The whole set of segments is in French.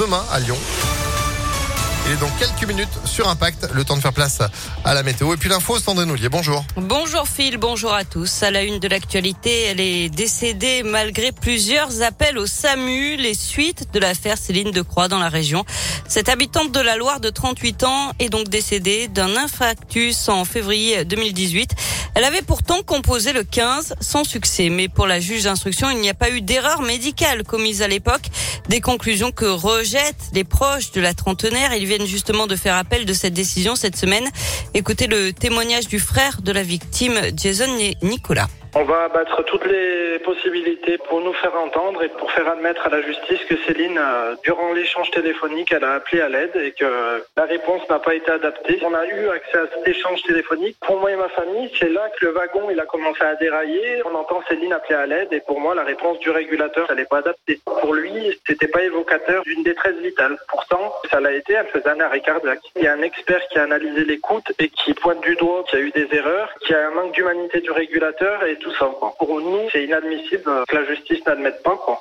demain à Lyon. Il est dans quelques minutes sur Impact, le temps de faire place à la météo. Et puis l'info, Sandrine Ollier, bonjour. Bonjour Phil, bonjour à tous. À la une de l'actualité, elle est décédée malgré plusieurs appels au SAMU, les suites de l'affaire Céline de Croix dans la région. Cette habitante de la Loire de 38 ans est donc décédée d'un infarctus en février 2018. Elle avait pourtant composé le 15 sans succès, mais pour la juge d'instruction, il n'y a pas eu d'erreur médicale commise à l'époque. Des conclusions que rejettent les proches de la trentenaire. Ils viennent justement de faire appel de cette décision cette semaine. Écoutez le témoignage du frère de la victime, Jason Nicolas. On va abattre toutes les possibilités pour nous faire entendre et pour faire admettre à la justice que Céline, euh, durant l'échange téléphonique, elle a appelé à l'aide et que la réponse n'a pas été adaptée. On a eu accès à cet échange téléphonique. Pour moi et ma famille, c'est là que le wagon il a commencé à dérailler. On entend Céline appeler à l'aide et pour moi, la réponse du régulateur, ça n'est pas adaptée. Pour lui, c'était pas évocateur d'une détresse vitale. Pourtant, ça l'a été. Elle faisait un arrêt cardiaque. Il y a un expert qui a analysé l'écoute et qui pointe du doigt qu'il y a eu des erreurs, qu'il y a un manque d'humanité du régulateur et tout. Pour nous, c'est inadmissible que la justice n'admette pas. Quoi.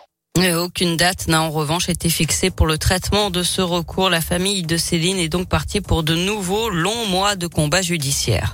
aucune date n'a en revanche été fixée pour le traitement de ce recours. La famille de Céline est donc partie pour de nouveaux longs mois de combat judiciaire.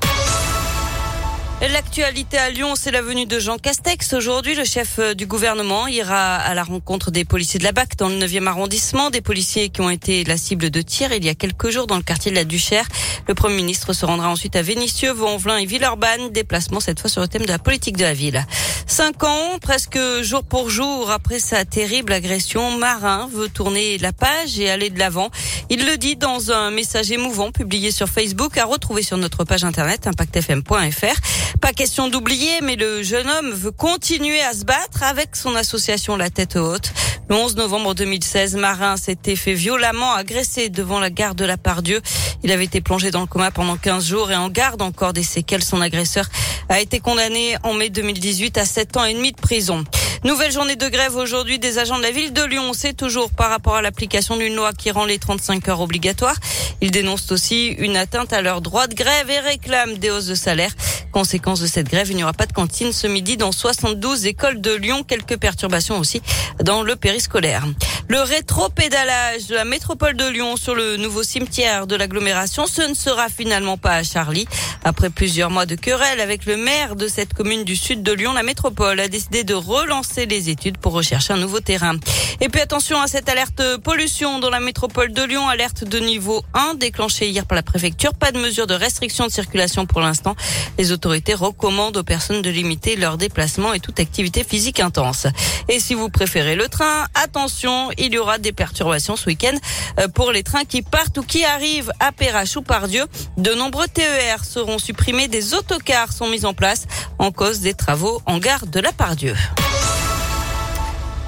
L'actualité à Lyon, c'est la venue de Jean Castex. Aujourd'hui, le chef euh, du gouvernement ira à la rencontre des policiers de la BAC dans le 9e arrondissement, des policiers qui ont été la cible de tir il y a quelques jours dans le quartier de la Duchère. Le Premier ministre se rendra ensuite à Vénissieux, Vaux-en-Velin et Villeurbanne, déplacement cette fois sur le thème de la politique de la ville. Cinq ans, presque jour pour jour après sa terrible agression, Marin veut tourner la page et aller de l'avant. Il le dit dans un message émouvant publié sur Facebook à retrouver sur notre page internet impactfm.fr. Pas question d'oublier, mais le jeune homme veut continuer à se battre avec son association La Tête Haute. Le 11 novembre 2016, Marin s'était fait violemment agresser devant la gare de la Pardieu. Il avait été plongé dans le coma pendant 15 jours et en garde encore des séquelles. Son agresseur a été condamné en mai 2018 à 7 ans et demi de prison. Nouvelle journée de grève aujourd'hui des agents de la ville de Lyon. C'est toujours par rapport à l'application d'une loi qui rend les 35 heures obligatoires. Ils dénoncent aussi une atteinte à leur droit de grève et réclament des hausses de salaire. Conséquence de cette grève, il n'y aura pas de cantine ce midi dans 72 écoles de Lyon. Quelques perturbations aussi dans le périscolaire. Le rétro-pédalage de la métropole de Lyon sur le nouveau cimetière de l'agglomération, ce ne sera finalement pas à Charlie. Après plusieurs mois de querelle avec le maire de cette commune du sud de Lyon, la métropole a décidé de relancer les études pour rechercher un nouveau terrain. Et puis attention à cette alerte pollution dans la métropole de Lyon, alerte de niveau 1 déclenchée hier par la préfecture. Pas de mesure de restriction de circulation pour l'instant. Les autorités recommandent aux personnes de limiter leurs déplacements et toute activité physique intense. Et si vous préférez le train, attention, il y aura des perturbations ce week-end euh, pour les trains qui partent ou qui arrivent à Perrache ou Pardieu. De nombreux TER seront supprimés, des autocars sont mis en place en cause des travaux en gare de la Pardieu.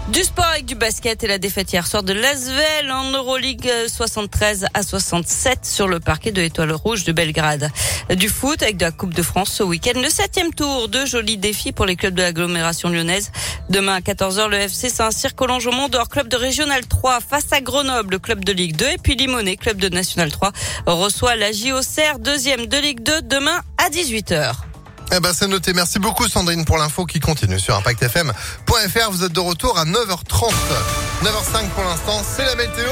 Du sport avec du basket et la défaite hier soir de Lasvel en Euroleague 73 à 67 sur le parquet de l'Étoile Rouge de Belgrade. Du foot avec de la Coupe de France ce week-end. Le septième tour, de jolis défis pour les clubs de l'agglomération lyonnaise. Demain à 14h, le FC Saint-Cyr Collonge au club de Régional 3 face à Grenoble, club de Ligue 2. Et puis Limonet, club de National 3, reçoit la JOCR, deuxième de Ligue 2, demain à 18h. Eh ben c'est noté. Merci beaucoup Sandrine pour l'info qui continue sur impactfm.fr. Vous êtes de retour à 9h30. 9h05 pour l'instant, c'est la météo.